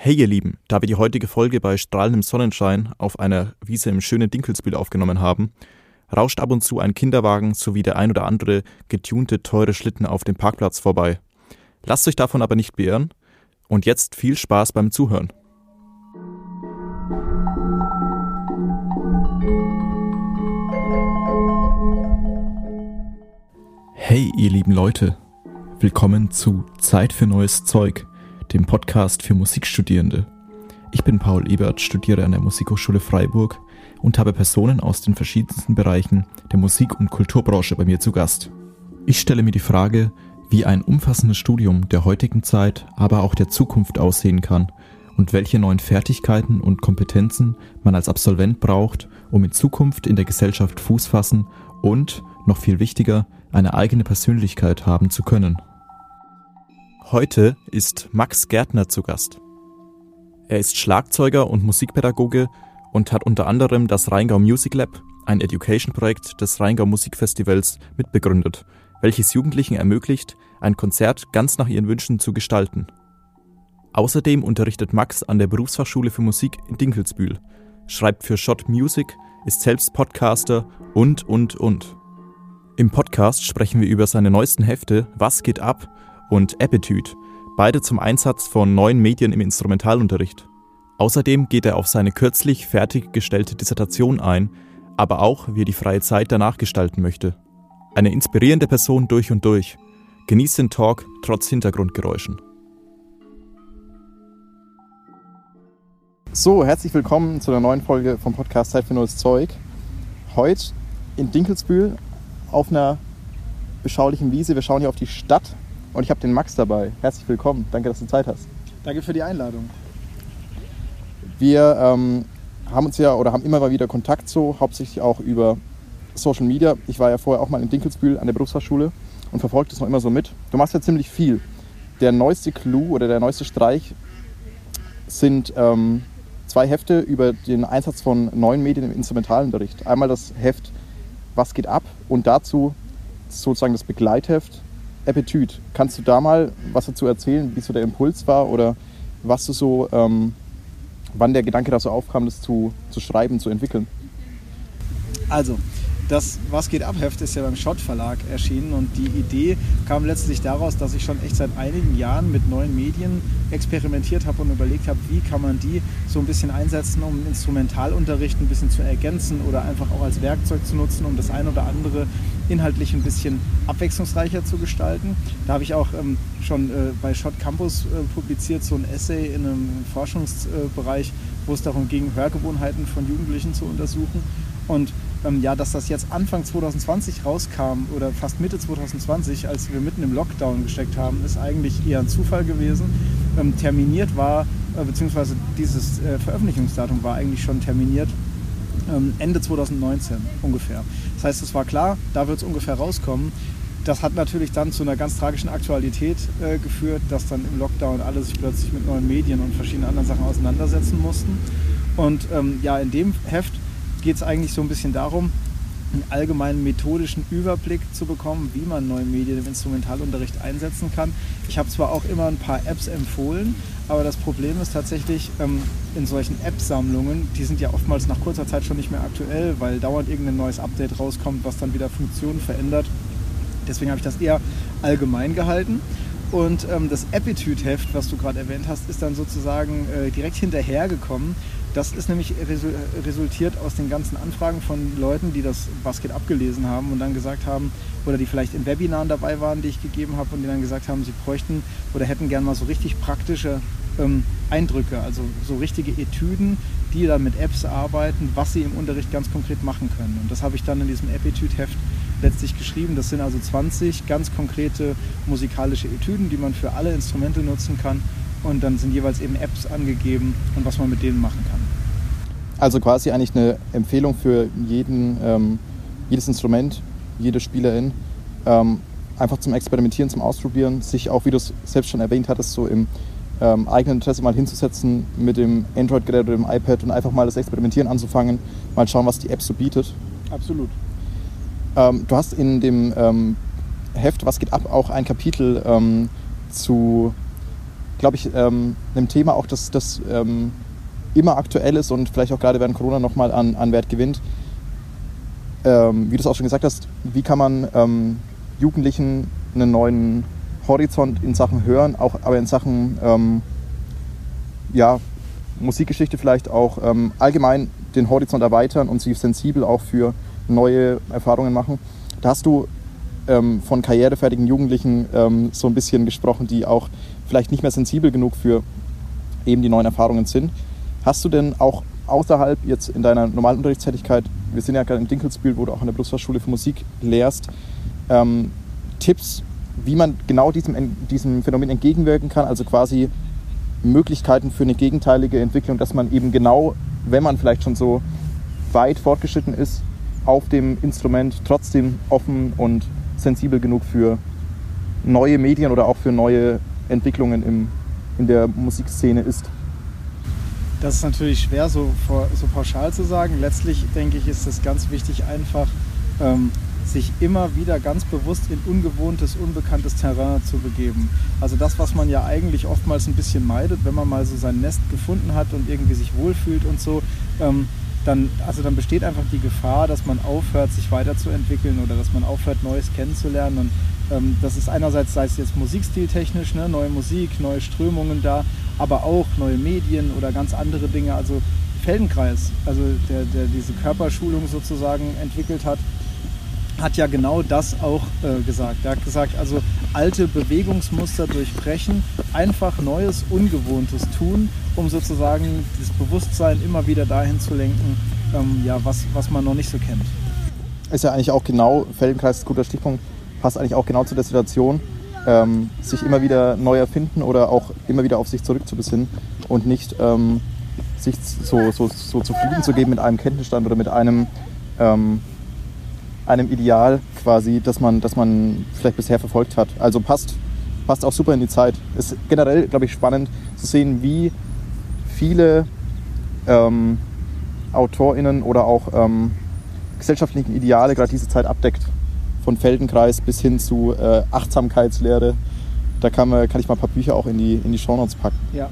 Hey ihr Lieben, da wir die heutige Folge bei strahlendem Sonnenschein auf einer Wiese im schönen Dinkelsbühl aufgenommen haben, rauscht ab und zu ein Kinderwagen sowie der ein oder andere getunte teure Schlitten auf dem Parkplatz vorbei. Lasst euch davon aber nicht beirren und jetzt viel Spaß beim Zuhören. Hey ihr lieben Leute, willkommen zu Zeit für neues Zeug dem Podcast für Musikstudierende. Ich bin Paul Ebert, studiere an der Musikhochschule Freiburg und habe Personen aus den verschiedensten Bereichen der Musik- und Kulturbranche bei mir zu Gast. Ich stelle mir die Frage, wie ein umfassendes Studium der heutigen Zeit, aber auch der Zukunft aussehen kann und welche neuen Fertigkeiten und Kompetenzen man als Absolvent braucht, um in Zukunft in der Gesellschaft Fuß fassen und, noch viel wichtiger, eine eigene Persönlichkeit haben zu können. Heute ist Max Gärtner zu Gast. Er ist Schlagzeuger und Musikpädagoge und hat unter anderem das Rheingau Music Lab, ein Education-Projekt des Rheingau Musikfestivals, mitbegründet, welches Jugendlichen ermöglicht, ein Konzert ganz nach ihren Wünschen zu gestalten. Außerdem unterrichtet Max an der Berufsfachschule für Musik in Dinkelsbühl, schreibt für Shot Music, ist selbst Podcaster und, und, und. Im Podcast sprechen wir über seine neuesten Hefte Was geht ab und Appetite, beide zum Einsatz von neuen Medien im Instrumentalunterricht. Außerdem geht er auf seine kürzlich fertiggestellte Dissertation ein, aber auch, wie er die freie Zeit danach gestalten möchte. Eine inspirierende Person durch und durch. Genießt den Talk trotz Hintergrundgeräuschen. So, herzlich willkommen zu einer neuen Folge vom Podcast Zeit für neues Zeug. Heute in Dinkelsbühl auf einer beschaulichen Wiese. Wir schauen hier auf die Stadt und ich habe den Max dabei. Herzlich willkommen. Danke, dass du Zeit hast. Danke für die Einladung. Wir ähm, haben uns ja oder haben immer mal wieder Kontakt so, hauptsächlich auch über Social Media. Ich war ja vorher auch mal in Dinkelsbühl an der Berufsfachschule und verfolge das noch immer so mit. Du machst ja ziemlich viel. Der neueste Clou oder der neueste Streich sind ähm, zwei Hefte über den Einsatz von neuen Medien im Instrumentalunterricht. Einmal das Heft Was geht ab und dazu sozusagen das Begleitheft Appetit. Kannst du da mal was dazu erzählen, wie so der Impuls war oder was du so, ähm, wann der Gedanke da so aufkam, das zu, zu schreiben, zu entwickeln? Also, das Was geht ab Heft ist ja beim Schott Verlag erschienen und die Idee kam letztlich daraus, dass ich schon echt seit einigen Jahren mit neuen Medien experimentiert habe und überlegt habe, wie kann man die so ein bisschen einsetzen, um Instrumentalunterricht ein bisschen zu ergänzen oder einfach auch als Werkzeug zu nutzen, um das ein oder andere inhaltlich ein bisschen abwechslungsreicher zu gestalten. Da habe ich auch ähm, schon äh, bei Shot Campus äh, publiziert, so ein Essay in einem Forschungsbereich, wo es darum ging, Hörgewohnheiten von Jugendlichen zu untersuchen. Und ähm, ja, dass das jetzt Anfang 2020 rauskam oder fast Mitte 2020, als wir mitten im Lockdown gesteckt haben, ist eigentlich eher ein Zufall gewesen. Ähm, terminiert war, äh, beziehungsweise dieses äh, Veröffentlichungsdatum war eigentlich schon terminiert Ende 2019 ungefähr. Das heißt, es war klar, da wird es ungefähr rauskommen. Das hat natürlich dann zu einer ganz tragischen Aktualität äh, geführt, dass dann im Lockdown alle sich plötzlich mit neuen Medien und verschiedenen anderen Sachen auseinandersetzen mussten. Und ähm, ja, in dem Heft geht es eigentlich so ein bisschen darum, einen allgemeinen methodischen Überblick zu bekommen, wie man neue Medien im Instrumentalunterricht einsetzen kann. Ich habe zwar auch immer ein paar Apps empfohlen, aber das Problem ist tatsächlich ähm, in solchen App-Sammlungen, die sind ja oftmals nach kurzer Zeit schon nicht mehr aktuell, weil dauernd irgendein neues Update rauskommt, was dann wieder Funktionen verändert. Deswegen habe ich das eher allgemein gehalten. Und ähm, das Appetite-Heft, was du gerade erwähnt hast, ist dann sozusagen äh, direkt hinterhergekommen das ist nämlich resultiert aus den ganzen Anfragen von Leuten, die das Basket abgelesen haben und dann gesagt haben, oder die vielleicht in Webinaren dabei waren, die ich gegeben habe und die dann gesagt haben, sie bräuchten oder hätten gern mal so richtig praktische ähm, Eindrücke, also so richtige Etüden, die dann mit Apps arbeiten, was sie im Unterricht ganz konkret machen können. Und das habe ich dann in diesem App-Etüd-Heft letztlich geschrieben. Das sind also 20 ganz konkrete musikalische Etüden, die man für alle Instrumente nutzen kann und dann sind jeweils eben Apps angegeben und was man mit denen machen kann. Also quasi eigentlich eine Empfehlung für jeden, ähm, jedes Instrument, jede Spielerin, ähm, einfach zum Experimentieren, zum Ausprobieren, sich auch, wie du es selbst schon erwähnt hattest, so im ähm, eigenen Interesse mal hinzusetzen mit dem Android-Gerät oder dem iPad und einfach mal das Experimentieren anzufangen, mal schauen, was die App so bietet. Absolut. Ähm, du hast in dem ähm, Heft Was geht ab auch ein Kapitel ähm, zu glaube ich, ähm, einem Thema auch, das, das ähm, immer aktuell ist und vielleicht auch gerade während Corona nochmal an, an Wert gewinnt. Ähm, wie du es auch schon gesagt hast, wie kann man ähm, Jugendlichen einen neuen Horizont in Sachen Hören, auch aber in Sachen ähm, ja, Musikgeschichte vielleicht auch ähm, allgemein den Horizont erweitern und sie sensibel auch für neue Erfahrungen machen. Da hast du von karrierefertigen Jugendlichen so ein bisschen gesprochen, die auch vielleicht nicht mehr sensibel genug für eben die neuen Erfahrungen sind. Hast du denn auch außerhalb jetzt in deiner normalen Unterrichtstätigkeit, wir sind ja gerade in Dinkelsbühl, wo du auch an der Berufsfachschule für Musik lehrst, ähm, Tipps, wie man genau diesem, diesem Phänomen entgegenwirken kann, also quasi Möglichkeiten für eine gegenteilige Entwicklung, dass man eben genau, wenn man vielleicht schon so weit fortgeschritten ist, auf dem Instrument trotzdem offen und sensibel genug für neue Medien oder auch für neue Entwicklungen im, in der Musikszene ist. Das ist natürlich schwer, so, so pauschal zu sagen. Letztlich denke ich, ist es ganz wichtig, einfach ähm, sich immer wieder ganz bewusst in ungewohntes, unbekanntes Terrain zu begeben. Also das, was man ja eigentlich oftmals ein bisschen meidet, wenn man mal so sein Nest gefunden hat und irgendwie sich wohlfühlt und so, ähm, dann, also dann besteht einfach die Gefahr, dass man aufhört, sich weiterzuentwickeln oder dass man aufhört, Neues kennenzulernen. Und ähm, das ist einerseits, sei es jetzt musikstiltechnisch, ne, neue Musik, neue Strömungen da, aber auch neue Medien oder ganz andere Dinge. Also Feldenkreis, also der, der diese Körperschulung sozusagen entwickelt hat, hat ja genau das auch äh, gesagt. Er hat gesagt, also alte Bewegungsmuster durchbrechen, einfach Neues, Ungewohntes tun, um sozusagen das Bewusstsein immer wieder dahin zu lenken, ähm, ja, was, was man noch nicht so kennt. Ist ja eigentlich auch genau, Feldenkreis ist ein guter Stichpunkt, passt eigentlich auch genau zu der Situation, ähm, sich immer wieder neu erfinden oder auch immer wieder auf sich zurückzubesinnen und nicht ähm, sich so, so, so zufrieden zu geben mit einem Kenntnisstand oder mit einem ähm, einem Ideal quasi, das man, das man vielleicht bisher verfolgt hat. Also passt, passt auch super in die Zeit. Ist generell, glaube ich, spannend zu sehen, wie viele ähm, AutorInnen oder auch ähm, gesellschaftlichen Ideale gerade diese Zeit abdeckt. Von Feldenkreis bis hin zu äh, Achtsamkeitslehre. Da kann, man, kann ich mal ein paar Bücher auch in die, in die Shownotes packen. Ja.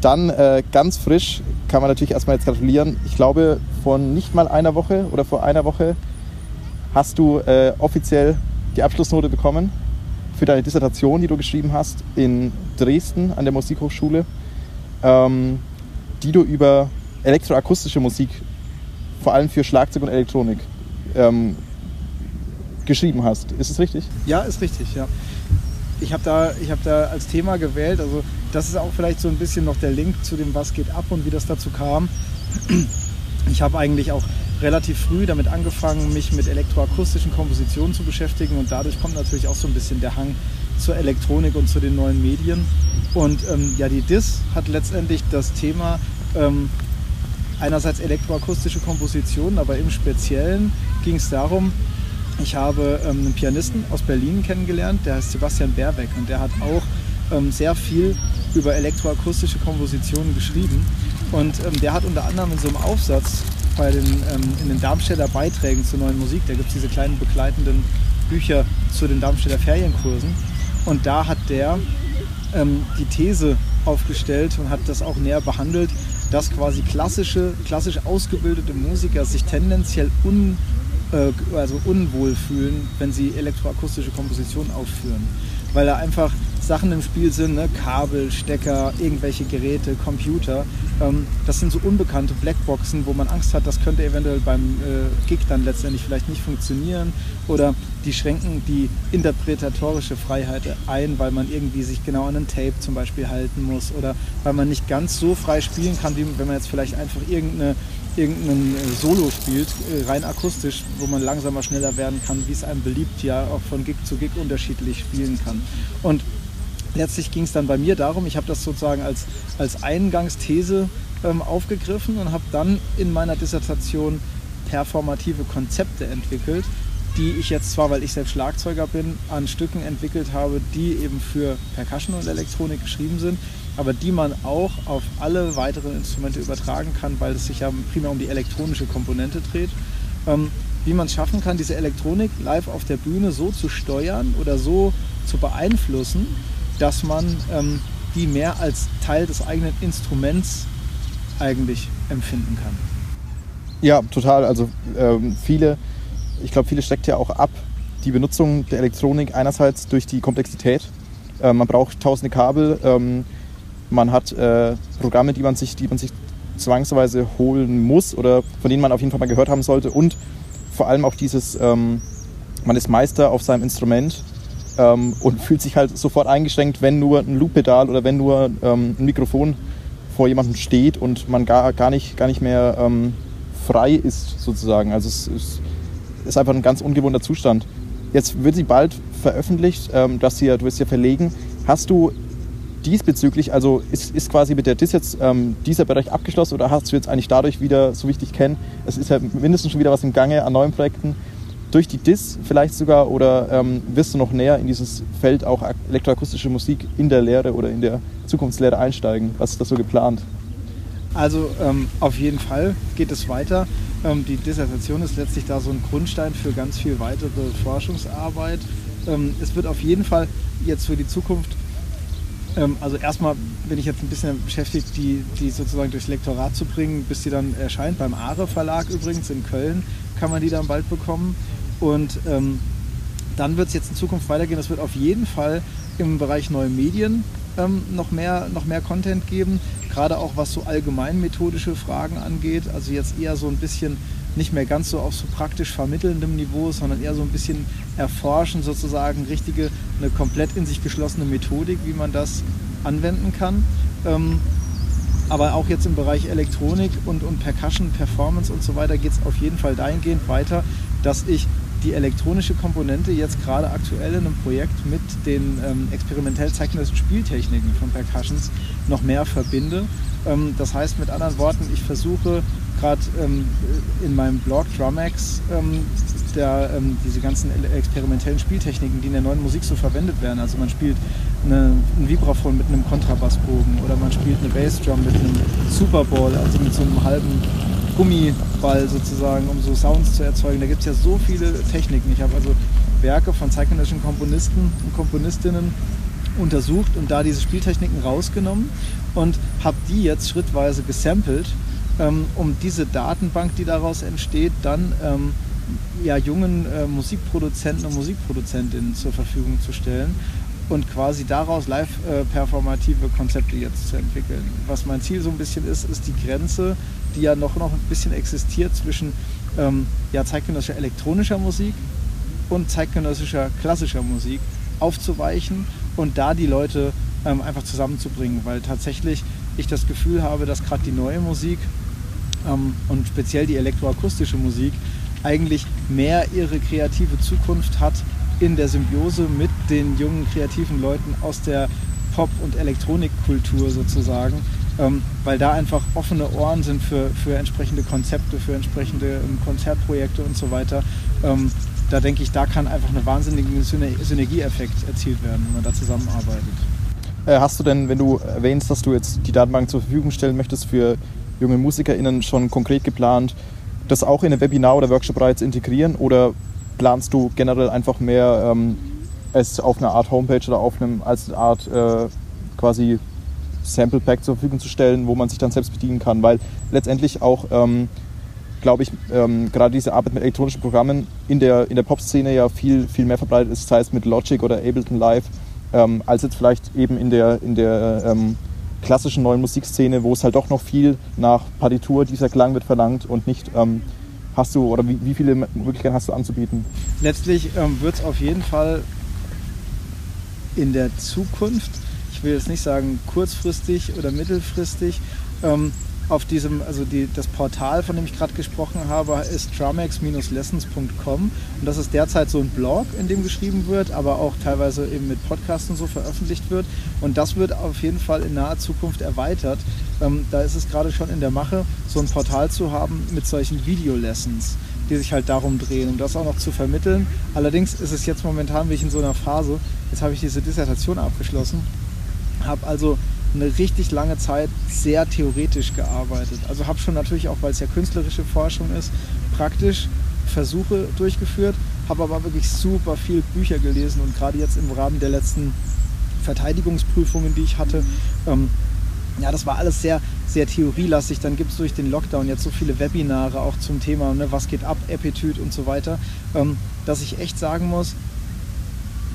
Dann äh, ganz frisch kann man natürlich erstmal jetzt gratulieren. Ich glaube, vor nicht mal einer Woche oder vor einer Woche hast du äh, offiziell die Abschlussnote bekommen für deine Dissertation, die du geschrieben hast in Dresden an der Musikhochschule, ähm, die du über elektroakustische Musik, vor allem für Schlagzeug und Elektronik, ähm, geschrieben hast. Ist es richtig? Ja, ist richtig, ja. Ich habe da, hab da als Thema gewählt, also das ist auch vielleicht so ein bisschen noch der Link zu dem, was geht ab und wie das dazu kam. Ich habe eigentlich auch relativ früh damit angefangen, mich mit elektroakustischen Kompositionen zu beschäftigen und dadurch kommt natürlich auch so ein bisschen der Hang zur Elektronik und zu den neuen Medien. Und ähm, ja, die DIS hat letztendlich das Thema ähm, einerseits elektroakustische Kompositionen, aber im Speziellen ging es darum, ich habe ähm, einen Pianisten aus Berlin kennengelernt, der heißt Sebastian Berbeck und der hat auch ähm, sehr viel über elektroakustische Kompositionen geschrieben. Und ähm, der hat unter anderem in so einem Aufsatz bei den, ähm, in den Darmstädter Beiträgen zur neuen Musik, da gibt es diese kleinen begleitenden Bücher zu den Darmstädter Ferienkursen. Und da hat der ähm, die These aufgestellt und hat das auch näher behandelt, dass quasi klassische, klassisch ausgebildete Musiker sich tendenziell un, äh, also unwohl fühlen, wenn sie elektroakustische Kompositionen aufführen. Weil da einfach Sachen im Spiel sind, ne? Kabel, Stecker, irgendwelche Geräte, Computer. Ähm, das sind so unbekannte Blackboxen, wo man Angst hat, das könnte eventuell beim äh, Gig dann letztendlich vielleicht nicht funktionieren. Oder die schränken die interpretatorische Freiheit ein, weil man irgendwie sich genau an einen Tape zum Beispiel halten muss. Oder weil man nicht ganz so frei spielen kann, wie wenn man jetzt vielleicht einfach irgendeine irgendein äh, Solo spielt, äh, rein akustisch, wo man langsamer, schneller werden kann, wie es einem beliebt, ja auch von Gig zu Gig unterschiedlich spielen kann. Und letztlich ging es dann bei mir darum, ich habe das sozusagen als, als Eingangsthese ähm, aufgegriffen und habe dann in meiner Dissertation performative Konzepte entwickelt, die ich jetzt zwar, weil ich selbst Schlagzeuger bin, an Stücken entwickelt habe, die eben für Percussion und Elektronik geschrieben sind, aber die man auch auf alle weiteren Instrumente übertragen kann, weil es sich ja primär um die elektronische Komponente dreht. Ähm, wie man es schaffen kann, diese Elektronik live auf der Bühne so zu steuern oder so zu beeinflussen, dass man ähm, die mehr als Teil des eigenen Instruments eigentlich empfinden kann. Ja, total. Also ähm, viele, ich glaube, viele steckt ja auch ab, die Benutzung der Elektronik einerseits durch die Komplexität. Äh, man braucht tausende Kabel, ähm, man hat äh, Programme, die man, sich, die man sich zwangsweise holen muss oder von denen man auf jeden Fall mal gehört haben sollte und vor allem auch dieses, ähm, man ist Meister auf seinem Instrument ähm, und fühlt sich halt sofort eingeschränkt, wenn nur ein Loop-Pedal oder wenn nur ähm, ein Mikrofon vor jemandem steht und man gar, gar, nicht, gar nicht mehr ähm, frei ist sozusagen. Also es ist, ist, einfach ein ganz ungewohnter Zustand. Jetzt wird sie bald veröffentlicht, ähm, dass sie, du wirst ja verlegen. Hast du diesbezüglich, also ist, ist quasi mit der DIS jetzt ähm, dieser Bereich abgeschlossen oder hast du jetzt eigentlich dadurch wieder, so wie ich dich kenne, es ist ja mindestens schon wieder was im Gange an neuen Projekten, durch die DIS vielleicht sogar oder ähm, wirst du noch näher in dieses Feld auch elektroakustische Musik in der Lehre oder in der Zukunftslehre einsteigen? Was ist da so geplant? Also ähm, auf jeden Fall geht es weiter. Ähm, die Dissertation ist letztlich da so ein Grundstein für ganz viel weitere Forschungsarbeit. Ähm, es wird auf jeden Fall jetzt für die Zukunft, ähm, also erstmal bin ich jetzt ein bisschen beschäftigt, die, die sozusagen durchs Lektorat zu bringen, bis sie dann erscheint. Beim Are Verlag übrigens in Köln kann man die dann bald bekommen. Und ähm, dann wird es jetzt in Zukunft weitergehen. Es wird auf jeden Fall im Bereich neue Medien ähm, noch, mehr, noch mehr Content geben, gerade auch was so allgemein methodische Fragen angeht. Also jetzt eher so ein bisschen nicht mehr ganz so auf so praktisch vermittelndem Niveau, sondern eher so ein bisschen erforschen, sozusagen richtige, eine komplett in sich geschlossene Methodik, wie man das anwenden kann. Ähm, aber auch jetzt im Bereich Elektronik und, und Percussion, Performance und so weiter geht es auf jeden Fall dahingehend weiter, dass ich die elektronische Komponente jetzt gerade aktuell in einem Projekt mit den ähm, experimentell zeichnenden Spieltechniken von Percussions noch mehr verbinde. Ähm, das heißt mit anderen Worten, ich versuche gerade ähm, in meinem Blog Drumex ähm, der, ähm, diese ganzen experimentellen Spieltechniken, die in der neuen Musik so verwendet werden. Also man spielt eine, ein Vibraphon mit einem Kontrabassbogen oder man spielt eine Bassdrum mit einem Superball, also mit so einem halben Gummiball sozusagen, um so Sounds zu erzeugen. Da gibt es ja so viele Techniken. Ich habe also Werke von zeitgenössischen Komponisten und Komponistinnen untersucht und da diese Spieltechniken rausgenommen und habe die jetzt schrittweise gesampelt, ähm, um diese Datenbank, die daraus entsteht, dann ähm, ja, jungen äh, Musikproduzenten und Musikproduzentinnen zur Verfügung zu stellen und quasi daraus live äh, performative Konzepte jetzt zu entwickeln. Was mein Ziel so ein bisschen ist, ist die Grenze, die ja noch, noch ein bisschen existiert zwischen ähm, ja, zeitgenössischer elektronischer Musik und zeitgenössischer klassischer Musik aufzuweichen und da die Leute ähm, einfach zusammenzubringen, weil tatsächlich ich das Gefühl habe, dass gerade die neue Musik ähm, und speziell die elektroakustische Musik eigentlich mehr ihre kreative Zukunft hat in der Symbiose mit den jungen kreativen Leuten aus der Pop- und Elektronikkultur sozusagen, ähm, weil da einfach offene Ohren sind für, für entsprechende Konzepte, für entsprechende ähm, Konzertprojekte und so weiter. Ähm, da denke ich, da kann einfach ein wahnsinniger Synergieeffekt erzielt werden, wenn man da zusammenarbeitet. Äh, hast du denn, wenn du erwähnst, dass du jetzt die Datenbank zur Verfügung stellen möchtest für junge MusikerInnen, schon konkret geplant, das auch in ein Webinar oder Workshop bereits integrieren oder planst du generell einfach mehr ähm, es auf einer Art Homepage oder auf einem als eine Art äh, quasi Sample Pack zur Verfügung zu stellen, wo man sich dann selbst bedienen kann, weil letztendlich auch ähm, glaube ich, ähm, gerade diese Arbeit mit elektronischen Programmen in der, in der Pop-Szene ja viel, viel mehr verbreitet ist, sei es mit Logic oder Ableton Live, ähm, als jetzt vielleicht eben in der, in der ähm, klassischen neuen Musikszene, wo es halt doch noch viel nach Partitur dieser Klang wird verlangt und nicht ähm, hast du oder wie, wie, viele Möglichkeiten hast du anzubieten? Letztlich ähm, wird es auf jeden Fall in der Zukunft, ich will jetzt nicht sagen kurzfristig oder mittelfristig, ähm, auf diesem, also die, das Portal, von dem ich gerade gesprochen habe, ist tramex-lessons.com und das ist derzeit so ein Blog, in dem geschrieben wird, aber auch teilweise eben mit Podcasts und so veröffentlicht wird und das wird auf jeden Fall in naher Zukunft erweitert. Ähm, da ist es gerade schon in der Mache, so ein Portal zu haben mit solchen Video-Lessons die sich halt darum drehen, um das auch noch zu vermitteln. Allerdings ist es jetzt momentan, wie ich in so einer Phase, jetzt habe ich diese Dissertation abgeschlossen, habe also eine richtig lange Zeit sehr theoretisch gearbeitet. Also habe schon natürlich auch, weil es ja künstlerische Forschung ist, praktisch Versuche durchgeführt, habe aber wirklich super viel Bücher gelesen und gerade jetzt im Rahmen der letzten Verteidigungsprüfungen, die ich hatte. Ähm, ja, das war alles sehr, sehr theorielastig. Dann gibt es durch den Lockdown jetzt so viele Webinare auch zum Thema, ne, was geht ab, Appetit und so weiter, ähm, dass ich echt sagen muss,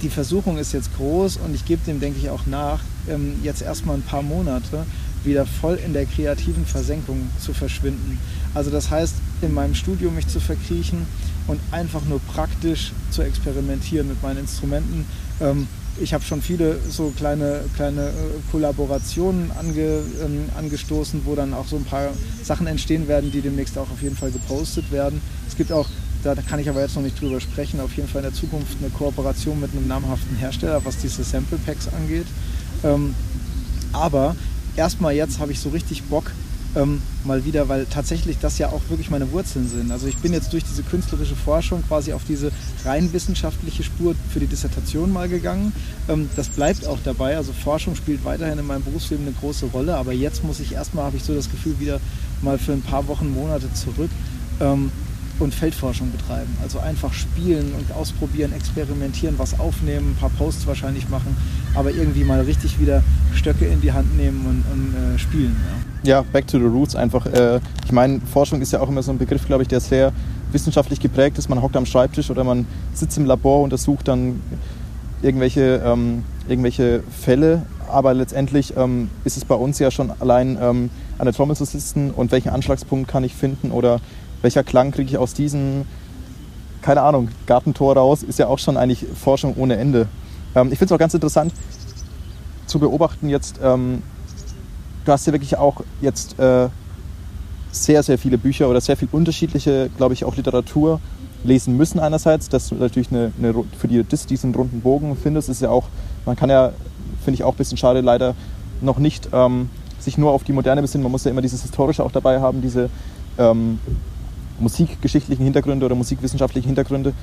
die Versuchung ist jetzt groß und ich gebe dem, denke ich, auch nach, ähm, jetzt erstmal ein paar Monate wieder voll in der kreativen Versenkung zu verschwinden. Also das heißt, in meinem Studio mich zu verkriechen und einfach nur praktisch zu experimentieren mit meinen Instrumenten. Ähm, ich habe schon viele so kleine, kleine äh, Kollaborationen ange, ähm, angestoßen, wo dann auch so ein paar Sachen entstehen werden, die demnächst auch auf jeden Fall gepostet werden. Es gibt auch, da kann ich aber jetzt noch nicht drüber sprechen, auf jeden Fall in der Zukunft eine Kooperation mit einem namhaften Hersteller, was diese Sample Packs angeht. Ähm, aber erstmal jetzt habe ich so richtig Bock, ähm, mal wieder, weil tatsächlich das ja auch wirklich meine Wurzeln sind. Also ich bin jetzt durch diese künstlerische Forschung quasi auf diese rein wissenschaftliche Spur für die Dissertation mal gegangen. Ähm, das bleibt auch dabei. Also Forschung spielt weiterhin in meinem Berufsleben eine große Rolle, aber jetzt muss ich erstmal, habe ich so das Gefühl, wieder mal für ein paar Wochen, Monate zurück. Ähm, und Feldforschung betreiben. Also einfach spielen und ausprobieren, experimentieren, was aufnehmen, ein paar Posts wahrscheinlich machen, aber irgendwie mal richtig wieder Stöcke in die Hand nehmen und, und äh, spielen. Ja. ja. back to the roots einfach. Äh, ich meine, Forschung ist ja auch immer so ein Begriff, glaube ich, der sehr wissenschaftlich geprägt ist. Man hockt am Schreibtisch oder man sitzt im Labor, und untersucht dann irgendwelche, ähm, irgendwelche Fälle, aber letztendlich ähm, ist es bei uns ja schon allein ähm, an der Trommel zu sitzen und welchen Anschlagspunkt kann ich finden oder welcher Klang kriege ich aus diesem, keine Ahnung, Gartentor raus, ist ja auch schon eigentlich Forschung ohne Ende. Ähm, ich finde es auch ganz interessant zu beobachten jetzt, ähm, du hast ja wirklich auch jetzt äh, sehr, sehr viele Bücher oder sehr viel unterschiedliche, glaube ich, auch Literatur lesen müssen einerseits, dass du natürlich eine, eine, für die DIS diesen runden Bogen findest, ist ja auch, man kann ja, finde ich auch ein bisschen schade, leider noch nicht ähm, sich nur auf die Moderne besinnen, man muss ja immer dieses Historische auch dabei haben, diese ähm, musikgeschichtlichen Hintergründe oder musikwissenschaftlichen Hintergründe.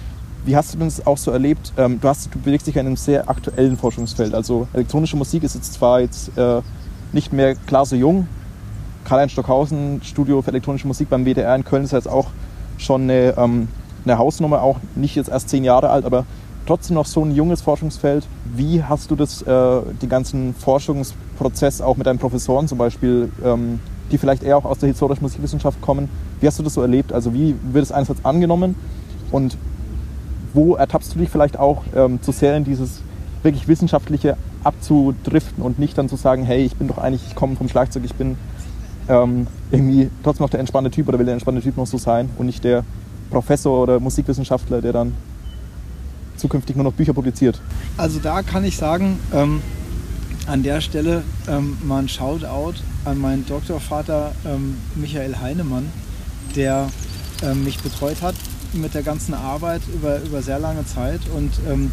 Wie hast du das auch so erlebt? Ähm, du, hast, du bewegst dich in einem sehr aktuellen Forschungsfeld. Also elektronische Musik ist jetzt zwar jetzt äh, nicht mehr klar so jung. Karl-Heinz Stockhausen, Studio für elektronische Musik beim WDR in Köln ist jetzt auch schon eine, ähm, eine Hausnummer, auch nicht jetzt erst zehn Jahre alt, aber trotzdem noch so ein junges Forschungsfeld. Wie hast du das, äh, den ganzen Forschungsprozess auch mit deinen Professoren zum Beispiel ähm, die vielleicht eher auch aus der historischen Musikwissenschaft kommen. Wie hast du das so erlebt? Also wie wird es einerseits angenommen und wo ertappst du dich vielleicht auch ähm, zu sehr in dieses wirklich wissenschaftliche abzudriften und nicht dann zu sagen, hey, ich bin doch eigentlich, ich komme vom Schlagzeug, ich bin ähm, irgendwie trotzdem noch der entspannte Typ oder will der entspannte Typ noch so sein und nicht der Professor oder Musikwissenschaftler, der dann zukünftig nur noch Bücher publiziert. Also da kann ich sagen, ähm, an der Stelle ähm, mal ein Shoutout an meinen Doktorvater ähm, Michael Heinemann, der ähm, mich betreut hat mit der ganzen Arbeit über, über sehr lange Zeit. Und ähm,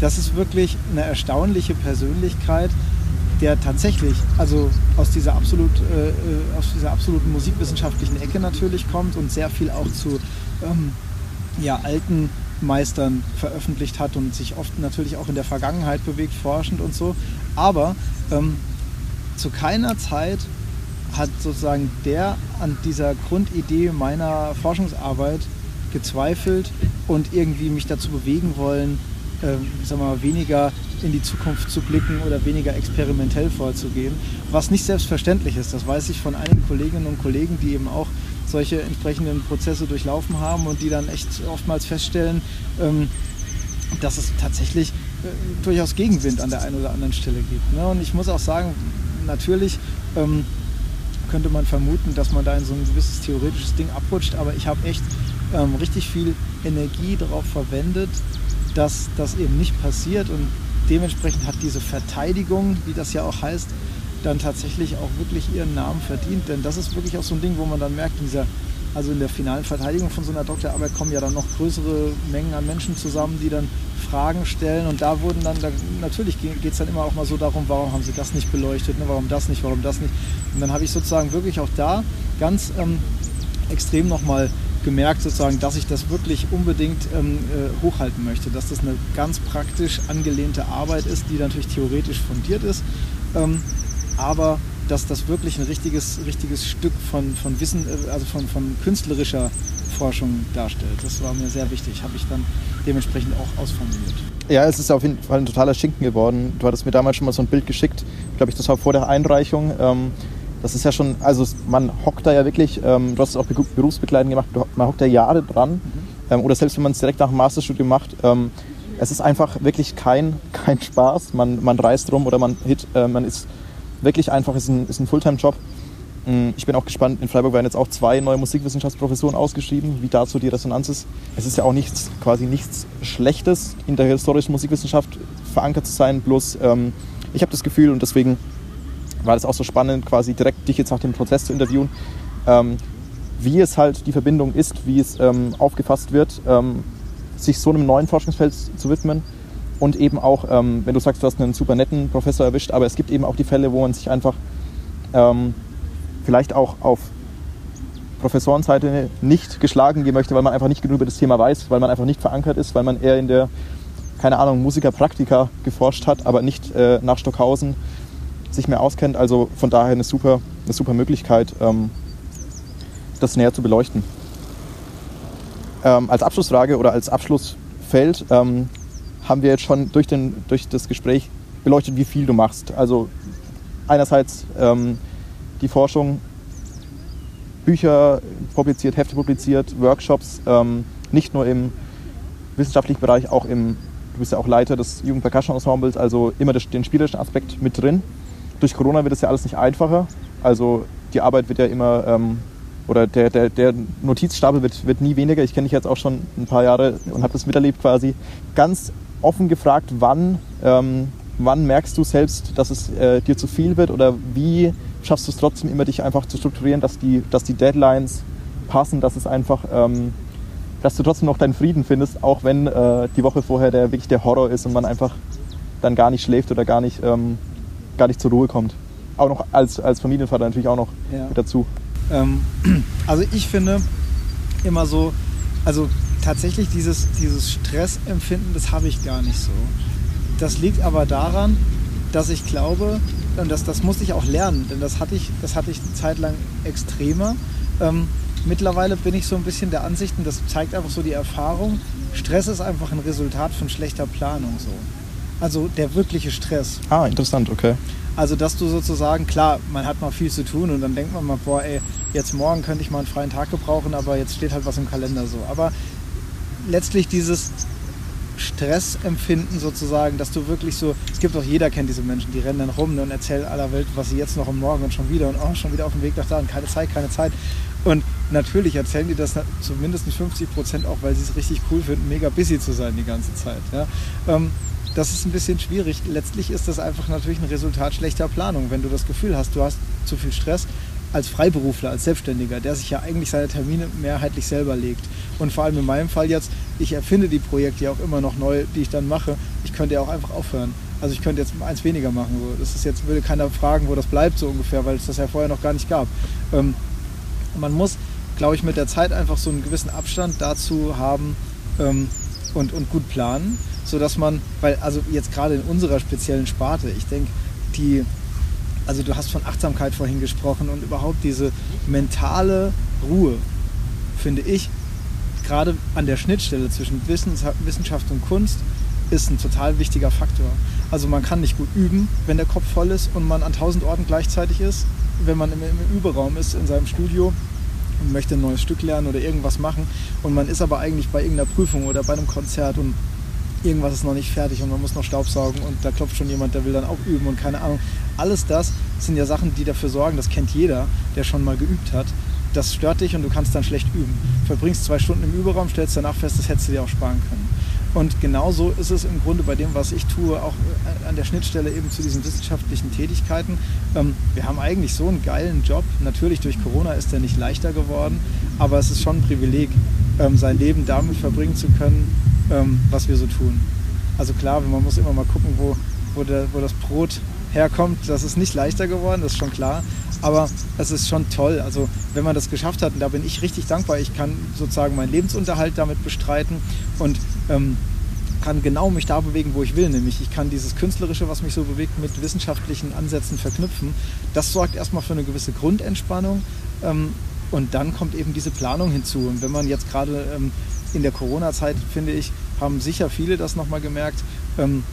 das ist wirklich eine erstaunliche Persönlichkeit, der tatsächlich, also aus dieser, absolut, äh, äh aus dieser absoluten musikwissenschaftlichen Ecke natürlich kommt und sehr viel auch zu ähm, ja, alten Meistern veröffentlicht hat und sich oft natürlich auch in der Vergangenheit bewegt, forschend und so. Aber ähm, zu keiner Zeit hat sozusagen der an dieser Grundidee meiner Forschungsarbeit gezweifelt und irgendwie mich dazu bewegen wollen, äh, sagen mal, weniger in die Zukunft zu blicken oder weniger experimentell vorzugehen, was nicht selbstverständlich ist. Das weiß ich von einigen Kolleginnen und Kollegen, die eben auch solche entsprechenden Prozesse durchlaufen haben und die dann echt oftmals feststellen, ähm, dass es tatsächlich äh, durchaus Gegenwind an der einen oder anderen Stelle gibt. Ne? Und ich muss auch sagen, natürlich ähm, könnte man vermuten, dass man da in so ein gewisses theoretisches Ding abrutscht, aber ich habe echt ähm, richtig viel Energie darauf verwendet, dass das eben nicht passiert und dementsprechend hat diese Verteidigung, wie das ja auch heißt, dann tatsächlich auch wirklich ihren Namen verdient. Denn das ist wirklich auch so ein Ding, wo man dann merkt, dieser, also in der finalen Verteidigung von so einer Doktorarbeit kommen ja dann noch größere Mengen an Menschen zusammen, die dann Fragen stellen. Und da wurden dann, da, natürlich geht es dann immer auch mal so darum, warum haben sie das nicht beleuchtet, ne? warum das nicht, warum das nicht. Und dann habe ich sozusagen wirklich auch da ganz ähm, extrem nochmal gemerkt, sozusagen, dass ich das wirklich unbedingt ähm, äh, hochhalten möchte, dass das eine ganz praktisch angelehnte Arbeit ist, die natürlich theoretisch fundiert ist. Ähm, aber dass das wirklich ein richtiges, richtiges Stück von, von Wissen, äh, also von, von künstlerischer Forschung darstellt. Das war mir sehr wichtig, habe ich dann dementsprechend auch ausformuliert. Ja, es ist auf jeden Fall ein totaler Schinken geworden. Du hattest mir damals schon mal so ein Bild geschickt, glaube ich, das war vor der Einreichung. Ähm, das ist ja schon, also man hockt da ja wirklich, ähm, du hast es auch berufsbegleitend gemacht, man hockt da Jahre dran. Mhm. Ähm, oder selbst wenn man es direkt nach dem Masterstudium macht. Ähm, es ist einfach wirklich kein, kein Spaß. Man, man reist rum oder man hit, äh, man ist wirklich einfach, ist ein, ist ein Fulltime-Job. Mm, ich bin auch gespannt, in Freiburg werden jetzt auch zwei neue Musikwissenschaftsprofessuren ausgeschrieben, wie dazu die Resonanz ist. Es ist ja auch nichts, quasi nichts Schlechtes, in der historischen Musikwissenschaft verankert zu sein, bloß ähm, ich habe das Gefühl und deswegen war das auch so spannend, quasi direkt dich jetzt nach dem Prozess zu interviewen, ähm, wie es halt die Verbindung ist, wie es ähm, aufgefasst wird, ähm, sich so einem neuen Forschungsfeld zu widmen und eben auch, ähm, wenn du sagst, du hast einen super netten Professor erwischt, aber es gibt eben auch die Fälle, wo man sich einfach ähm, vielleicht auch auf Professorenseite nicht geschlagen gehen möchte, weil man einfach nicht genug über das Thema weiß, weil man einfach nicht verankert ist, weil man eher in der, keine Ahnung, Musikerpraktika geforscht hat, aber nicht äh, nach Stockhausen sich mehr auskennt. Also von daher eine super, eine super Möglichkeit, ähm, das näher zu beleuchten. Ähm, als Abschlussfrage oder als Abschlussfeld ähm, haben wir jetzt schon durch, den, durch das Gespräch beleuchtet, wie viel du machst. Also einerseits ähm, die Forschung, Bücher publiziert, Hefte publiziert, Workshops, ähm, nicht nur im wissenschaftlichen Bereich, auch im, du bist ja auch Leiter des Jugend Percussion Ensembles, also immer das, den spielerischen Aspekt mit drin. Durch Corona wird es ja alles nicht einfacher. Also die Arbeit wird ja immer ähm, oder der, der, der Notizstapel wird, wird nie weniger. Ich kenne dich jetzt auch schon ein paar Jahre und habe das miterlebt quasi. Ganz offen gefragt, wann, ähm, wann merkst du selbst, dass es äh, dir zu viel wird oder wie schaffst du es trotzdem immer, dich einfach zu strukturieren, dass die, dass die Deadlines passen, dass es einfach, ähm, dass du trotzdem noch deinen Frieden findest, auch wenn äh, die Woche vorher der wirklich der Horror ist und man einfach dann gar nicht schläft oder gar nicht, ähm, gar nicht zur Ruhe kommt. Auch noch als, als Familienvater natürlich auch noch ja. dazu. Ähm, also ich finde immer so, also tatsächlich dieses, dieses Stressempfinden, das habe ich gar nicht so. Das liegt aber daran, dass ich glaube, und das, das musste ich auch lernen, denn das hatte ich, das hatte ich eine Zeit lang extremer. Ähm, mittlerweile bin ich so ein bisschen der Ansicht, und das zeigt einfach so die Erfahrung, Stress ist einfach ein Resultat von schlechter Planung so. Also der wirkliche Stress. Ah, interessant, okay. Also, dass du sozusagen, klar, man hat mal viel zu tun und dann denkt man mal, boah, ey, jetzt morgen könnte ich mal einen freien Tag gebrauchen, aber jetzt steht halt was im Kalender so. Aber letztlich dieses Stressempfinden sozusagen, dass du wirklich so, es gibt auch jeder kennt diese Menschen, die rennen dann rum und erzählen aller Welt, was sie jetzt noch am Morgen und schon wieder und oh, schon wieder auf dem Weg nach da und keine Zeit, keine Zeit. Und natürlich erzählen die das zu mindestens 50 Prozent auch, weil sie es richtig cool finden, mega busy zu sein die ganze Zeit. Ja. Ähm, das ist ein bisschen schwierig. Letztlich ist das einfach natürlich ein Resultat schlechter Planung. Wenn du das Gefühl hast, du hast zu viel Stress als Freiberufler, als Selbstständiger, der sich ja eigentlich seine Termine mehrheitlich selber legt. Und vor allem in meinem Fall jetzt, ich erfinde die Projekte ja auch immer noch neu, die ich dann mache. Ich könnte ja auch einfach aufhören. Also ich könnte jetzt eins weniger machen. So. Das ist jetzt, würde keiner fragen, wo das bleibt, so ungefähr, weil es das ja vorher noch gar nicht gab. Ähm, man muss, glaube ich, mit der Zeit einfach so einen gewissen Abstand dazu haben ähm, und, und gut planen sodass man, weil also jetzt gerade in unserer speziellen Sparte, ich denke, die, also du hast von Achtsamkeit vorhin gesprochen und überhaupt diese mentale Ruhe, finde ich, gerade an der Schnittstelle zwischen Wissenschaft und Kunst, ist ein total wichtiger Faktor. Also man kann nicht gut üben, wenn der Kopf voll ist und man an tausend Orten gleichzeitig ist. Wenn man im, im Überraum ist in seinem Studio und möchte ein neues Stück lernen oder irgendwas machen und man ist aber eigentlich bei irgendeiner Prüfung oder bei einem Konzert und irgendwas ist noch nicht fertig und man muss noch Staubsaugen und da klopft schon jemand, der will dann auch üben und keine Ahnung. Alles das sind ja Sachen, die dafür sorgen, das kennt jeder, der schon mal geübt hat. Das stört dich und du kannst dann schlecht üben. Verbringst zwei Stunden im Überraum, stellst danach fest, das hättest du dir auch sparen können. Und genauso ist es im Grunde bei dem, was ich tue, auch an der Schnittstelle eben zu diesen wissenschaftlichen Tätigkeiten. Ähm, wir haben eigentlich so einen geilen Job. Natürlich durch Corona ist der nicht leichter geworden, aber es ist schon ein Privileg, ähm, sein Leben damit verbringen zu können, ähm, was wir so tun. Also klar, man muss immer mal gucken, wo, wo, der, wo das Brot herkommt. Das ist nicht leichter geworden, das ist schon klar. Aber es ist schon toll. Also wenn man das geschafft hat, und da bin ich richtig dankbar, ich kann sozusagen meinen Lebensunterhalt damit bestreiten und ähm, kann genau mich da bewegen, wo ich will. Nämlich ich kann dieses Künstlerische, was mich so bewegt, mit wissenschaftlichen Ansätzen verknüpfen. Das sorgt erstmal für eine gewisse Grundentspannung. Ähm, Und dann kommt eben diese Planung hinzu. Und wenn man jetzt gerade ähm, in der Corona-Zeit, finde ich, haben sicher viele das nochmal gemerkt, ähm,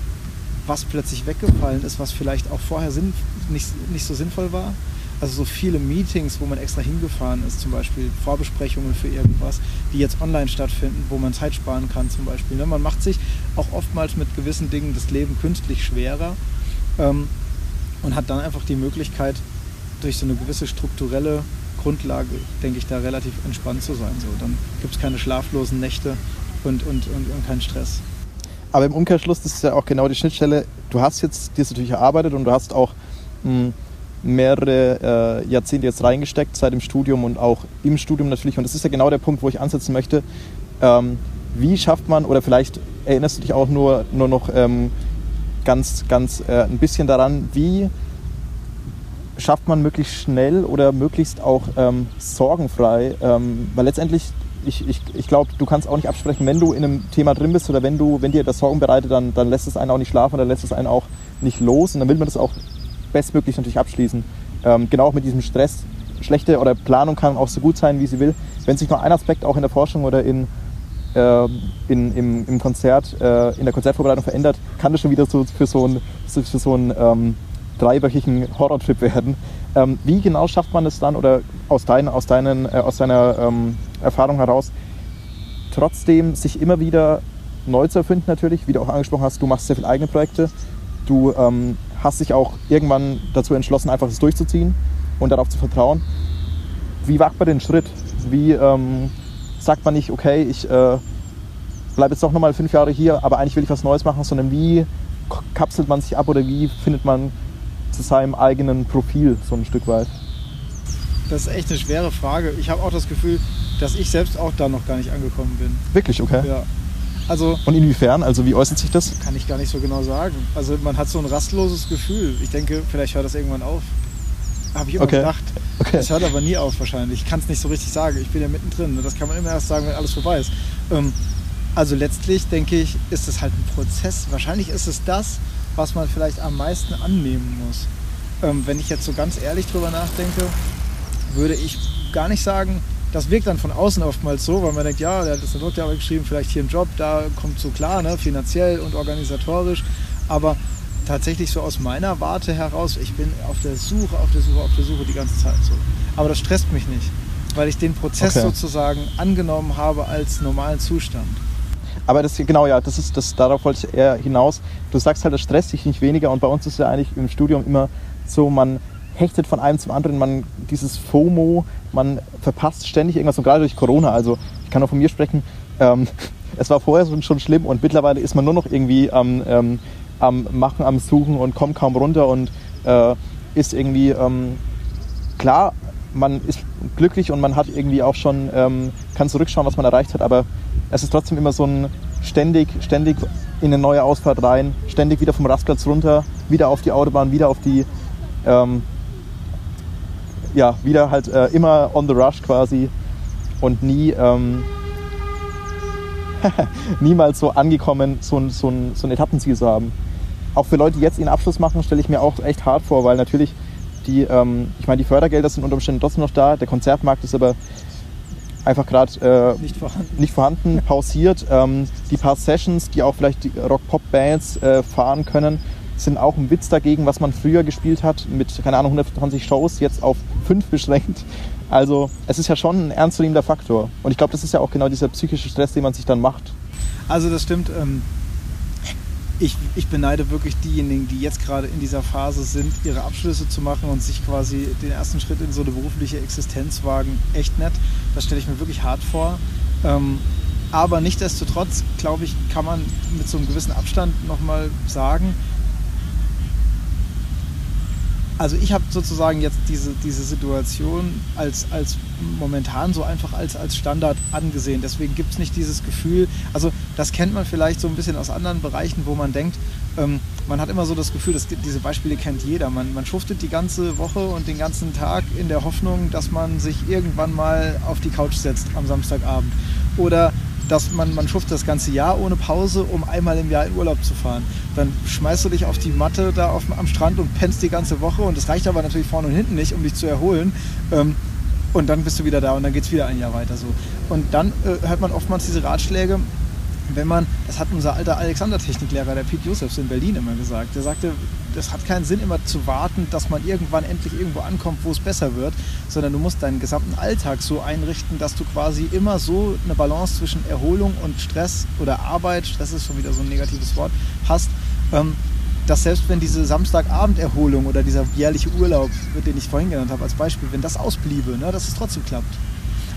was plötzlich weggefallen ist, was vielleicht auch vorher sinn, nicht, nicht so sinnvoll war. Also so viele Meetings, wo man extra hingefahren ist, zum Beispiel Vorbesprechungen für irgendwas, die jetzt online stattfinden, wo man Zeit sparen kann zum Beispiel. Ne? Man macht sich auch oftmals mit gewissen Dingen das Leben künstlich schwerer ähm, und hat dann einfach die Möglichkeit, durch so eine gewisse strukturelle Grundlage, denke ich, da relativ entspannt zu sein. So, dann gibt es keine schlaflosen Nächte und, und, und, und keinen Stress. Aber im Umkehrschluss, das ist ja auch genau die Schnittstelle. Du hast jetzt das natürlich erarbeitet und du hast auch mh, hm, mehrere äh, Jahrzehnte jetzt reingesteckt, seit dem Studium und auch im Studium natürlich. Und das ist ja genau der Punkt, wo ich ansetzen möchte. Ähm, wie schafft man, oder vielleicht erinnerst du dich auch nur, nur noch ähm, ganz, ganz äh, ein bisschen daran, wie schafft man möglichst schnell oder möglichst auch ähm, sorgenfrei, ähm, weil letztendlich ich, ich, ich glaube, du kannst auch nicht absprechen, wenn du in einem Thema drin bist oder wenn du, wenn dir das Sorgen bereitet, dann, dann lässt es einen auch nicht schlafen, dann lässt es einen auch nicht los und dann will man das auch bestmöglich natürlich abschließen. Ähm, genau auch mit diesem Stress. Schlechte oder Planung kann auch so gut sein, wie sie will. Wenn sich nur ein Aspekt auch in der Forschung oder in, äh, in, im, im Konzert, äh, in der Konzertvorbereitung verändert, kann das schon wieder so für so einen, für so einen ähm, dreiwöchigen Horrortrip werden. Ähm, wie genau schafft man es dann oder aus, dein, aus, deinen, äh, aus deiner ähm, Erfahrung heraus, trotzdem sich immer wieder neu zu erfinden natürlich, wie du auch angesprochen hast, du machst sehr viele eigene Projekte, du ähm, hast dich auch irgendwann dazu entschlossen, einfach es durchzuziehen und darauf zu vertrauen. Wie wagt man den Schritt? Wie ähm, sagt man nicht, okay, ich äh, bleibe jetzt doch nochmal fünf Jahre hier, aber eigentlich will ich was Neues machen, sondern wie kapselt man sich ab oder wie findet man zu seinem eigenen Profil so ein Stück weit? Das ist echt eine schwere Frage. Ich habe auch das Gefühl, dass ich selbst auch da noch gar nicht angekommen bin. Wirklich, okay. Ja. Also, Und inwiefern? Also wie äußert sich das? Kann ich gar nicht so genau sagen. Also man hat so ein rastloses Gefühl. Ich denke, vielleicht hört das irgendwann auf. Habe ich immer okay. gedacht. Okay. Das hört aber nie auf wahrscheinlich. Ich kann es nicht so richtig sagen. Ich bin ja mittendrin. Das kann man immer erst sagen, wenn alles vorbei ist. Ähm, also letztlich denke ich, ist es halt ein Prozess. Wahrscheinlich ist es das, was man vielleicht am meisten annehmen muss. Ähm, wenn ich jetzt so ganz ehrlich drüber nachdenke, würde ich gar nicht sagen, das wirkt dann von außen oftmals so, weil man denkt, ja, der hat das eine Doktorarbeit geschrieben, vielleicht hier ein Job, da kommt so klar, ne, finanziell und organisatorisch. Aber tatsächlich so aus meiner Warte heraus, ich bin auf der Suche, auf der Suche, auf der Suche die ganze Zeit so. Aber das stresst mich nicht, weil ich den Prozess okay. sozusagen angenommen habe als normalen Zustand. Aber das genau ja, das ist das darauf wollte ich eher hinaus. Du sagst halt, das stresst dich nicht weniger und bei uns ist ja eigentlich im Studium immer so, man hechtet von einem zum anderen, man dieses FOMO, man verpasst ständig irgendwas und gerade durch Corona, also ich kann auch von mir sprechen, ähm, es war vorher schon, schon schlimm und mittlerweile ist man nur noch irgendwie am, ähm, am Machen, am Suchen und kommt kaum runter und äh, ist irgendwie ähm, klar, man ist glücklich und man hat irgendwie auch schon, ähm, kann zurückschauen, was man erreicht hat, aber es ist trotzdem immer so ein ständig, ständig in eine neue Ausfahrt rein, ständig wieder vom Rastplatz runter, wieder auf die Autobahn, wieder auf die ähm, ja, wieder halt äh, immer on the rush quasi und nie, ähm, niemals so angekommen, so ein, so, ein, so ein Etappenziel zu haben. Auch für Leute, die jetzt ihren Abschluss machen, stelle ich mir auch echt hart vor, weil natürlich die, ähm, ich meine, die Fördergelder sind unter Umständen trotzdem noch da, der Konzertmarkt ist aber einfach gerade äh, nicht vorhanden, nicht vorhanden pausiert. Ähm, die paar Sessions, die auch vielleicht die Rock-Pop-Bands äh, fahren können, sind auch ein Witz dagegen, was man früher gespielt hat, mit, keine Ahnung, 120 Shows, jetzt auf fünf beschränkt. Also es ist ja schon ein ernstzunehmender Faktor. Und ich glaube, das ist ja auch genau dieser psychische Stress, den man sich dann macht. Also das stimmt. Ähm, ich, ich beneide wirklich diejenigen, die jetzt gerade in dieser Phase sind, ihre Abschlüsse zu machen und sich quasi den ersten Schritt in so eine berufliche Existenz wagen. Echt nett. Das stelle ich mir wirklich hart vor. Ähm, aber nichtsdestotrotz, glaube ich, kann man mit so einem gewissen Abstand nochmal sagen, also ich habe sozusagen jetzt diese, diese Situation als, als momentan so einfach als, als Standard angesehen. Deswegen gibt es nicht dieses Gefühl, also das kennt man vielleicht so ein bisschen aus anderen Bereichen, wo man denkt, ähm, man hat immer so das Gefühl, dass diese Beispiele kennt jeder. Man, man schuftet die ganze Woche und den ganzen Tag in der Hoffnung, dass man sich irgendwann mal auf die Couch setzt am Samstagabend. Oder dass man, man schufft das ganze Jahr ohne Pause, um einmal im Jahr in Urlaub zu fahren. Dann schmeißt du dich auf die Matte da auf, am Strand und pennst die ganze Woche und das reicht aber natürlich vorne und hinten nicht, um dich zu erholen. Ähm, Und dann bist du wieder da und dann geht es wieder ein Jahr weiter so. Und dann äh, hört man oftmals diese Ratschläge, wenn man, das hat unser alter Alexander-Techniklehrer, der Pete Josefs in Berlin immer gesagt, der sagte, das hat keinen Sinn immer zu warten, dass man irgendwann endlich irgendwo ankommt, wo es besser wird, sondern du musst deinen gesamten Alltag so einrichten, dass du quasi immer so eine Balance zwischen Erholung und Stress oder Arbeit, Stress ist schon wieder so ein negatives Wort, hast, ähm, dass selbst wenn diese Samstagabenderholung oder dieser jährliche Urlaub, den ich vorhin genannt habe als Beispiel, wenn das ausbliebe, ne, dass es trotzdem klappt.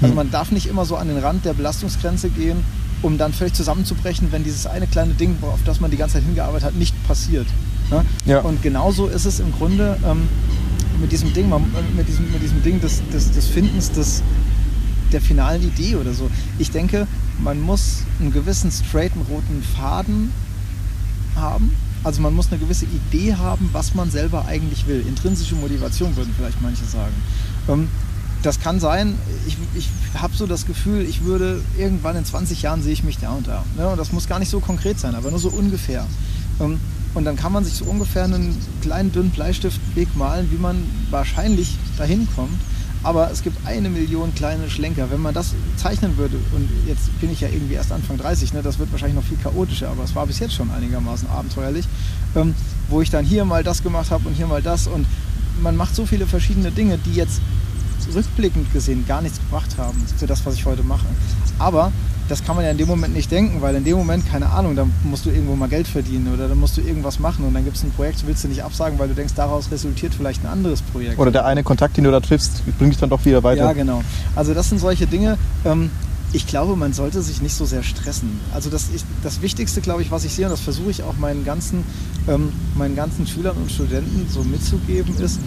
Also hm. man darf nicht immer so an den Rand der Belastungsgrenze gehen, um dann völlig zusammenzubrechen, wenn dieses eine kleine Ding, auf das man die ganze Zeit hingearbeitet hat, nicht passiert. Ne? Ja. Und genauso ist es im Grunde ähm, mit diesem Ding, mit diesem, mit diesem Ding des, des, des Findens des, der finalen Idee oder so. Ich denke, man muss einen gewissen straighten roten Faden haben. Also man muss eine gewisse Idee haben, was man selber eigentlich will. Intrinsische Motivation würden vielleicht manche sagen. Ähm, das kann sein, ich, ich habe so das Gefühl, ich würde irgendwann in 20 Jahren sehe ich mich da und da. Ne? Und das muss gar nicht so konkret sein, aber nur so ungefähr. Ähm, und dann kann man sich so ungefähr einen kleinen, dünnen Bleistiftweg malen, wie man wahrscheinlich dahin kommt. Aber es gibt eine Million kleine Schlenker. Wenn man das zeichnen würde, und jetzt bin ich ja irgendwie erst Anfang 30, ne, das wird wahrscheinlich noch viel chaotischer, aber es war bis jetzt schon einigermaßen abenteuerlich, ähm, wo ich dann hier mal das gemacht habe und hier mal das. Und man macht so viele verschiedene Dinge, die jetzt rückblickend gesehen gar nichts gebracht haben für das, was ich heute mache. Aber das kann man ja in dem Moment nicht denken, weil in dem Moment, keine Ahnung, da musst du irgendwo mal Geld verdienen oder dann musst du irgendwas machen und dann gibt es ein Projekt, willst du nicht absagen, weil du denkst, daraus resultiert vielleicht ein anderes Projekt. Oder der eine Kontakt, den du da triffst, bringt dich dann doch wieder weiter. Ja, genau. Also das sind solche Dinge. Ähm, ich glaube, man sollte sich nicht so sehr stressen. Also das, ich, das Wichtigste, glaube ich, was ich sehe, und das versuche ich auch meinen ganzen, ähm, meinen ganzen Schülern und Studenten so mitzugeben, ist,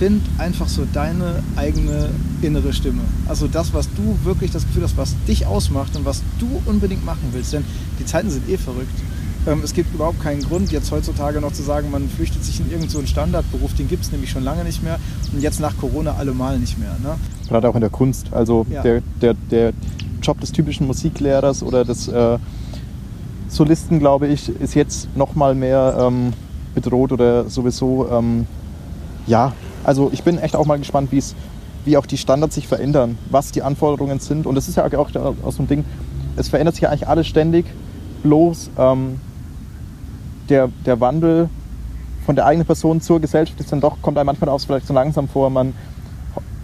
find einfach so deine eigene innere Stimme. Also das, was du wirklich das Gefühl hast, was dich ausmacht und was du unbedingt machen willst. Denn die Zeiten sind eh verrückt. Ähm, es gibt überhaupt keinen Grund, jetzt heutzutage noch zu sagen, man flüchtet sich in irgendeinen so Standardberuf, den gibt es nämlich schon lange nicht mehr und jetzt nach Corona allemal nicht mehr. Ne? Gerade auch in der Kunst. Also ja. der, der, der Job des typischen Musiklehrers oder des äh, Solisten, glaube ich, ist jetzt noch mal mehr ähm, bedroht oder sowieso ähm, ja, also ich bin echt auch mal gespannt, wie auch die Standards sich verändern, was die Anforderungen sind. Und das ist ja auch aus so einem Ding, es verändert sich ja eigentlich alles ständig, bloß ähm, der, der Wandel von der eigenen Person zur Gesellschaft ist dann doch, kommt einem manchmal auch vielleicht so langsam vor, man,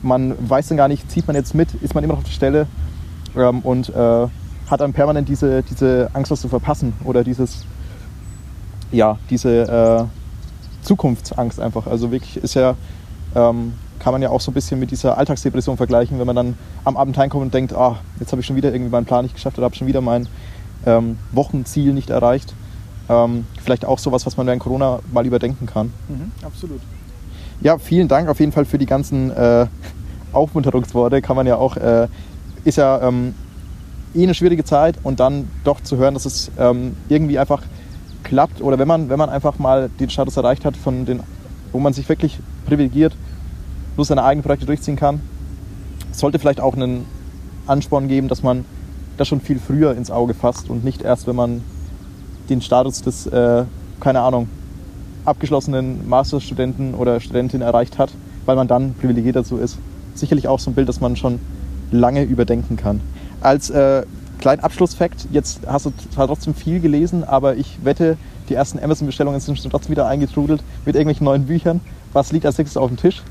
man weiß dann gar nicht, zieht man jetzt mit, ist man immer noch auf der Stelle ähm, und äh, hat dann permanent diese, diese Angst, was zu verpassen oder dieses, ja, diese äh, Zukunftsangst einfach. Also wirklich ist ja ähm, kann man ja auch so ein bisschen mit dieser Alltagsdepression vergleichen, wenn man dann am Abend heimkommt und denkt, ah, jetzt habe ich schon wieder irgendwie meinen Plan nicht geschafft oder habe schon wieder mein ähm, Wochenziel nicht erreicht. Ähm, vielleicht auch sowas, was man während Corona mal überdenken kann. Mhm, absolut. Ja, vielen Dank auf jeden Fall für die ganzen äh, Aufmunterungsworte. Kann man ja auch, äh, ist ja ähm, eh eine schwierige Zeit und dann doch zu hören, dass es ähm, irgendwie einfach klappt oder wenn man, wenn man einfach mal den Status erreicht hat, von den, wo man sich wirklich privilegiert nur seine eigenen Projekte durchziehen kann. sollte vielleicht auch einen Ansporn geben, dass man das schon viel früher ins Auge fasst und nicht erst, wenn man den Status des, äh, keine Ahnung, abgeschlossenen Masterstudenten oder Studentin erreicht hat, weil man dann privilegiert dazu ist. Sicherlich auch so ein Bild, das man schon lange überdenken kann. Als äh, kleinen Abschlussfakt, jetzt hast du zwar trotzdem viel gelesen, aber ich wette, die ersten Amazon-Bestellungen sind trotzdem wieder eingetrudelt mit irgendwelchen neuen Büchern. Was liegt als nächstes auf dem Tisch?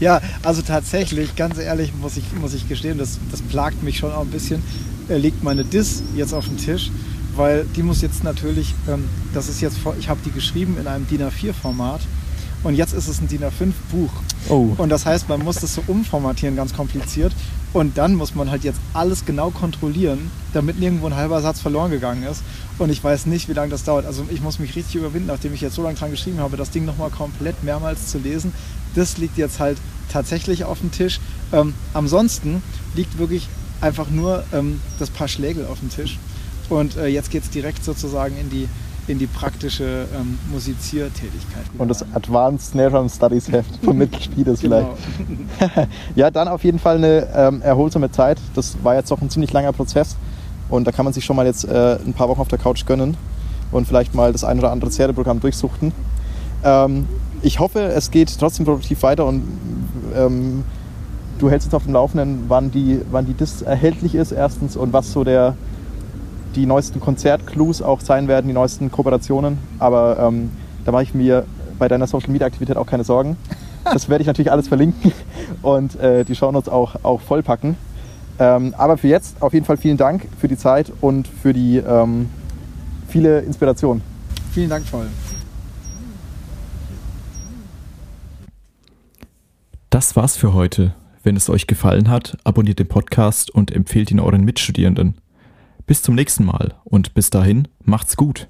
ja, also tatsächlich, ganz ehrlich muss ich, muss ich gestehen, das, das plagt mich schon auch ein bisschen. Liegt meine Dis jetzt auf dem Tisch, weil die muss jetzt natürlich, ähm, das ist jetzt, ich habe die geschrieben in einem DIN A4-Format und jetzt ist es ein DIN A5-Buch. Oh. Und das heißt, man muss das so umformatieren, ganz kompliziert. Und dann muss man halt jetzt alles genau kontrollieren, damit nirgendwo ein halber Satz verloren gegangen ist. Und ich weiß nicht, wie lange das dauert. Also ich muss mich richtig überwinden, nachdem ich jetzt so lange dran geschrieben habe, das Ding nochmal komplett mehrmals zu lesen. Das liegt jetzt halt tatsächlich auf dem Tisch. Ähm, ansonsten liegt wirklich einfach nur ähm, das Paar Schlägel auf dem Tisch. Und äh, jetzt geht es direkt sozusagen in die in die praktische ähm, Musiziertätigkeit. Und das Advanced Snare Drum Studies Heft vom Mittelspielers genau. vielleicht. ja, dann auf jeden Fall eine ähm, erholsame Zeit. Das war jetzt auch ein ziemlich langer Prozess und da kann man sich schon mal jetzt äh, ein paar Wochen auf der Couch gönnen und vielleicht mal das ein oder andere Serienprogramm durchsuchten. Ähm, ich hoffe, es geht trotzdem produktiv weiter und ähm, du hältst uns auf dem Laufenden, wann die, wann die Dis erhältlich ist erstens und was so der, die neuesten Konzertclues auch sein werden, die neuesten Kooperationen. Aber ähm, da mache ich mir bei deiner Social Media Aktivität auch keine Sorgen. Das werde ich natürlich alles verlinken und äh, die Shownotes auch, auch vollpacken. Ähm, aber für jetzt auf jeden Fall vielen Dank für die Zeit und für die ähm, viele Inspirationen. Vielen Dank, Paul. Das war's für heute. Wenn es euch gefallen hat, abonniert den Podcast und empfehlt ihn euren Mitstudierenden. Bis zum nächsten Mal und bis dahin macht's gut.